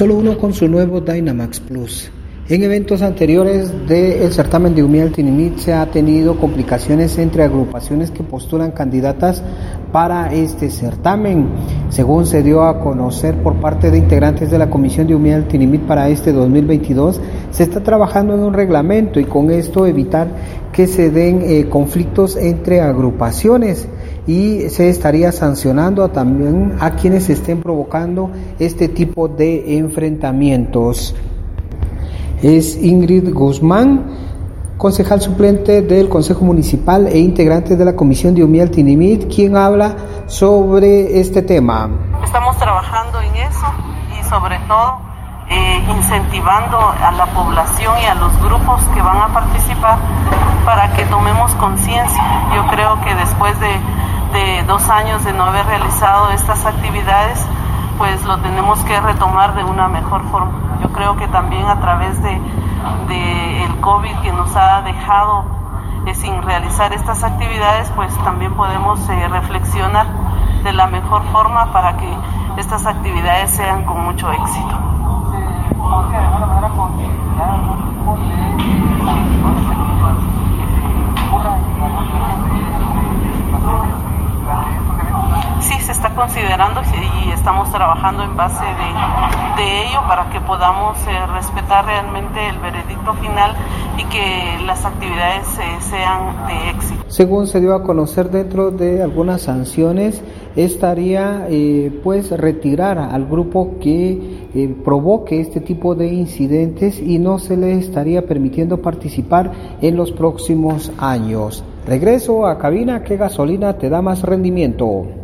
solo uno con su nuevo Dynamax Plus. En eventos anteriores del certamen de Humiel Tinimit se ha tenido complicaciones entre agrupaciones que postulan candidatas para este certamen. Según se dio a conocer por parte de integrantes de la Comisión de Humiel Tinimit para este 2022, se está trabajando en un reglamento y con esto evitar que se den eh, conflictos entre agrupaciones y se estaría sancionando también a quienes estén provocando este tipo de enfrentamientos es Ingrid Guzmán, concejal suplente del Consejo Municipal e integrante de la Comisión de Umiel Tinimit, quien habla sobre este tema. Estamos trabajando en eso y sobre todo eh, incentivando a la población y a los grupos que van a participar para que tomemos conciencia. Yo creo que después de, de dos años de no haber realizado estas actividades, pues lo tenemos que retomar de una mejor forma. Yo creo que también a través de, el COVID que nos ha dejado eh, sin realizar estas actividades, pues también podemos eh, reflexionar de la mejor forma para que estas actividades sean con mucho éxito. Sí, se está considerando y estamos trabajando en base de, ello para que podamos eh, respetar realmente el veredicto final y que las actividades eh, sean de éxito. Según se dio a conocer dentro de algunas sanciones, estaría eh, pues retirar al grupo que provoque este tipo de incidentes y no se le estaría permitiendo participar en los próximos años. Regreso a cabina, ¿qué gasolina te da más rendimiento?